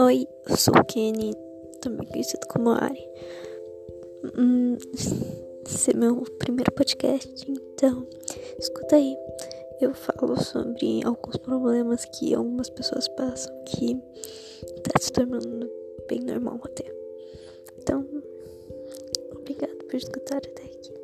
Oi, eu sou o Kenny, também conhecido como Ari. Hum, esse é meu primeiro podcast, então escuta aí. Eu falo sobre alguns problemas que algumas pessoas passam que tá se tornando bem normal até. Então, obrigado por escutar até aqui.